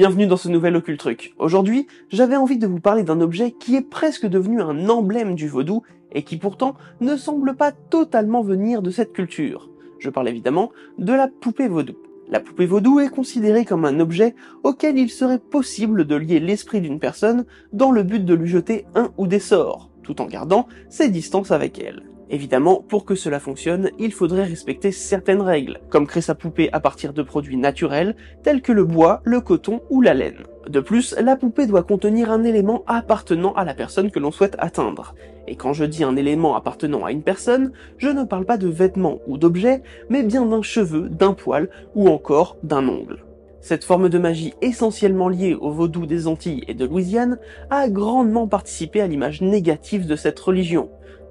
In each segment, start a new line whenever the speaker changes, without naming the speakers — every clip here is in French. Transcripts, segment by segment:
Bienvenue dans ce nouvel Occult Truc. Aujourd'hui, j'avais envie de vous parler d'un objet qui est presque devenu un emblème du vaudou et qui pourtant ne semble pas totalement venir de cette culture. Je parle évidemment de la poupée vaudou. La poupée vaudou est considérée comme un objet auquel il serait possible de lier l'esprit d'une personne dans le but de lui jeter un ou des sorts, tout en gardant ses distances avec elle. Évidemment, pour que cela fonctionne, il faudrait respecter certaines règles, comme créer sa poupée à partir de produits naturels tels que le bois, le coton ou la laine. De plus, la poupée doit contenir un élément appartenant à la personne que l'on souhaite atteindre. Et quand je dis un élément appartenant à une personne, je ne parle pas de vêtements ou d'objets, mais bien d'un cheveu, d'un poil ou encore d'un ongle. Cette forme de magie essentiellement liée au vaudou des Antilles et de Louisiane a grandement participé à l'image négative de cette religion.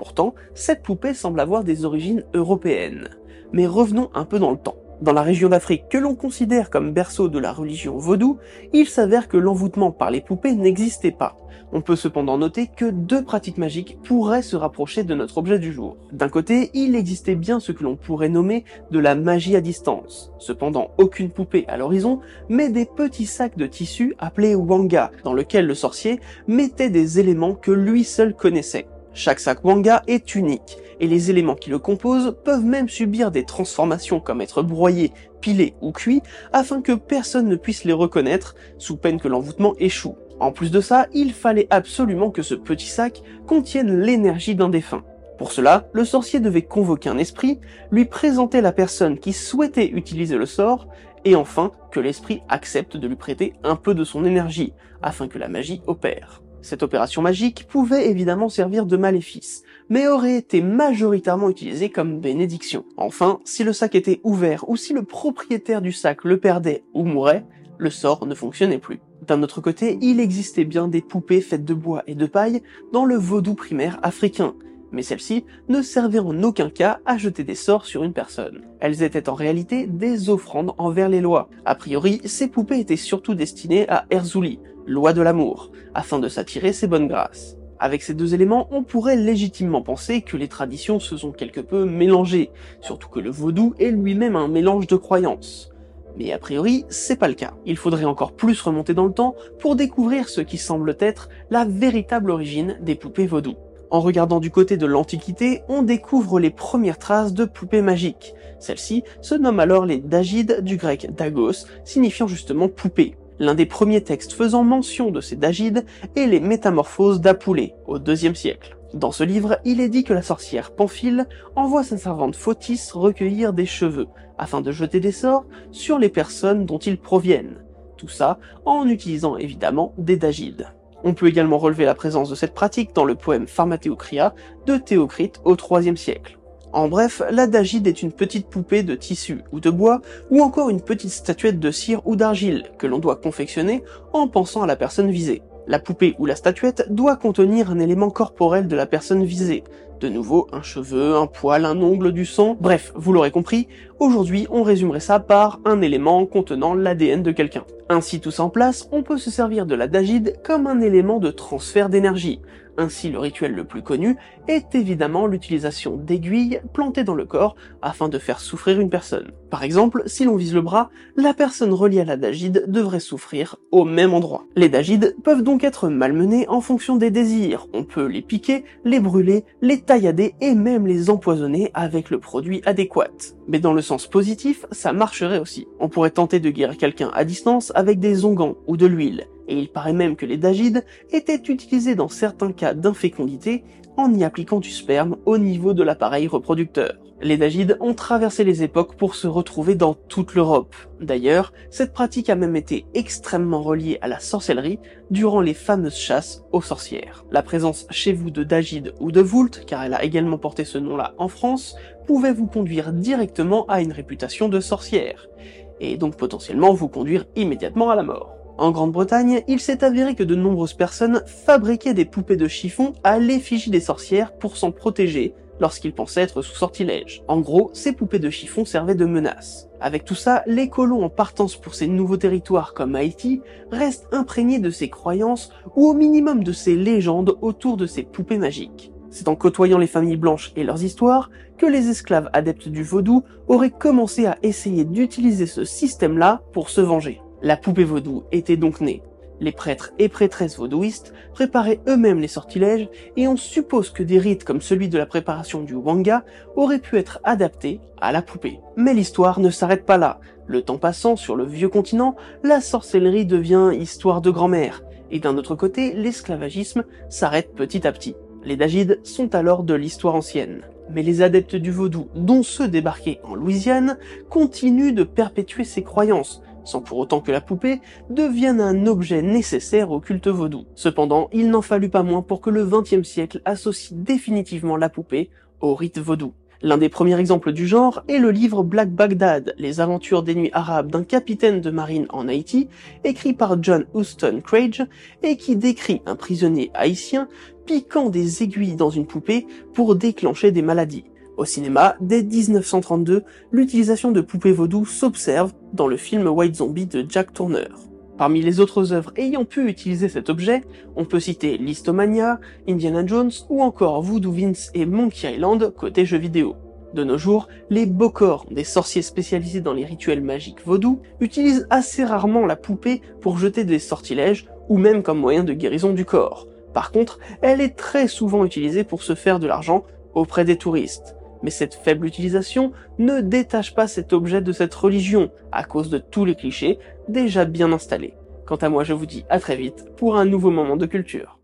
Pourtant, cette poupée semble avoir des origines européennes. Mais revenons un peu dans le temps. Dans la région d'Afrique que l'on considère comme berceau de la religion vaudou, il s'avère que l'envoûtement par les poupées n'existait pas. On peut cependant noter que deux pratiques magiques pourraient se rapprocher de notre objet du jour. D'un côté, il existait bien ce que l'on pourrait nommer de la magie à distance. Cependant, aucune poupée à l'horizon, mais des petits sacs de tissu appelés wanga, dans lequel le sorcier mettait des éléments que lui seul connaissait. Chaque sac wanga est unique, et les éléments qui le composent peuvent même subir des transformations comme être broyés, pilés ou cuits, afin que personne ne puisse les reconnaître, sous peine que l'envoûtement échoue. En plus de ça, il fallait absolument que ce petit sac contienne l'énergie d'un défunt. Pour cela, le sorcier devait convoquer un esprit, lui présenter la personne qui souhaitait utiliser le sort, et enfin que l'esprit accepte de lui prêter un peu de son énergie, afin que la magie opère. Cette opération magique pouvait évidemment servir de maléfice, mais aurait été majoritairement utilisée comme bénédiction. Enfin, si le sac était ouvert ou si le propriétaire du sac le perdait ou mourait, le sort ne fonctionnait plus. D'un autre côté, il existait bien des poupées faites de bois et de paille dans le vaudou primaire africain, mais celles-ci ne servaient en aucun cas à jeter des sorts sur une personne. Elles étaient en réalité des offrandes envers les lois. A priori, ces poupées étaient surtout destinées à Erzouli, loi de l'amour, afin de s'attirer ses bonnes grâces. Avec ces deux éléments, on pourrait légitimement penser que les traditions se sont quelque peu mélangées, surtout que le vaudou est lui-même un mélange de croyances. Mais a priori, c'est pas le cas. Il faudrait encore plus remonter dans le temps pour découvrir ce qui semble être la véritable origine des poupées vaudou. En regardant du côté de l'Antiquité, on découvre les premières traces de poupées magiques. Celles-ci se nomment alors les dagides du grec dagos, signifiant justement poupée. L'un des premiers textes faisant mention de ces dagides est les Métamorphoses d'Apoulée, au IIe siècle. Dans ce livre, il est dit que la sorcière Pamphile envoie sa servante Photis recueillir des cheveux, afin de jeter des sorts sur les personnes dont ils proviennent. Tout ça en utilisant évidemment des dagides. On peut également relever la présence de cette pratique dans le poème Pharmathéocria de Théocrite au IIIe siècle. En bref, la dagide est une petite poupée de tissu ou de bois, ou encore une petite statuette de cire ou d'argile, que l'on doit confectionner en pensant à la personne visée. La poupée ou la statuette doit contenir un élément corporel de la personne visée, De nouveau, un cheveu, un poil, un ongle, du sang, bref, vous l'aurez compris, aujourd'hui on résumerait ça par un élément contenant l'ADN de quelqu'un. Ainsi tout ça en place, on peut se servir de la dagide comme un élément de transfert d'énergie, ainsi, le rituel le plus connu est évidemment l'utilisation d'aiguilles plantées dans le corps afin de faire souffrir une personne. Par exemple, si l'on vise le bras, la personne reliée à la dagide devrait souffrir au même endroit. Les dagides peuvent donc être malmenés en fonction des désirs. On peut les piquer, les brûler, les et même les empoisonner avec le produit adéquat. Mais dans le sens positif, ça marcherait aussi. On pourrait tenter de guérir quelqu'un à distance avec des onguents ou de l'huile et il paraît même que les dagides étaient utilisés dans certains cas d'infécondité en y appliquant du sperme au niveau de l'appareil reproducteur. Les dagides ont traversé les époques pour se retrouver dans toute l'Europe. D'ailleurs, cette pratique a même été extrêmement reliée à la sorcellerie durant les fameuses chasses aux sorcières. La présence chez vous de dagides ou de Vult, car elle a également porté ce nom-là en France, pouvait vous conduire directement à une réputation de sorcière, et donc potentiellement vous conduire immédiatement à la mort. En Grande-Bretagne, il s'est avéré que de nombreuses personnes fabriquaient des poupées de chiffon à l'effigie des sorcières pour s'en protéger lorsqu'ils pensaient être sous sortilège. En gros, ces poupées de chiffon servaient de menace. Avec tout ça, les colons en partance pour ces nouveaux territoires comme Haïti restent imprégnés de ces croyances ou au minimum de ces légendes autour de ces poupées magiques. C'est en côtoyant les familles blanches et leurs histoires que les esclaves adeptes du vaudou auraient commencé à essayer d'utiliser ce système-là pour se venger. La poupée vaudou était donc née. Les prêtres et prêtresses vaudouistes préparaient eux-mêmes les sortilèges et on suppose que des rites comme celui de la préparation du wanga auraient pu être adaptés à la poupée. Mais l'histoire ne s'arrête pas là. Le temps passant sur le vieux continent, la sorcellerie devient histoire de grand-mère. Et d'un autre côté, l'esclavagisme s'arrête petit à petit. Les dagides sont alors de l'histoire ancienne. Mais les adeptes du vaudou, dont ceux débarqués en Louisiane, continuent de perpétuer ces croyances, sans pour autant que la poupée devienne un objet nécessaire au culte vaudou. Cependant, il n'en fallut pas moins pour que le XXe siècle associe définitivement la poupée au rite vaudou. L'un des premiers exemples du genre est le livre Black Baghdad, les aventures des nuits arabes d'un capitaine de marine en Haïti, écrit par John Houston Craig, et qui décrit un prisonnier haïtien piquant des aiguilles dans une poupée pour déclencher des maladies. Au cinéma, dès 1932, l'utilisation de poupées vaudou s'observe dans le film White Zombie de Jack Turner. Parmi les autres œuvres ayant pu utiliser cet objet, on peut citer Listomania, Indiana Jones ou encore Voodoo Vince et Monkey Island côté jeux vidéo. De nos jours, les Bokor, des sorciers spécialisés dans les rituels magiques vaudou, utilisent assez rarement la poupée pour jeter des sortilèges ou même comme moyen de guérison du corps. Par contre, elle est très souvent utilisée pour se faire de l'argent auprès des touristes mais cette faible utilisation ne détache pas cet objet de cette religion, à cause de tous les clichés déjà bien installés. Quant à moi, je vous dis à très vite pour un nouveau moment de culture.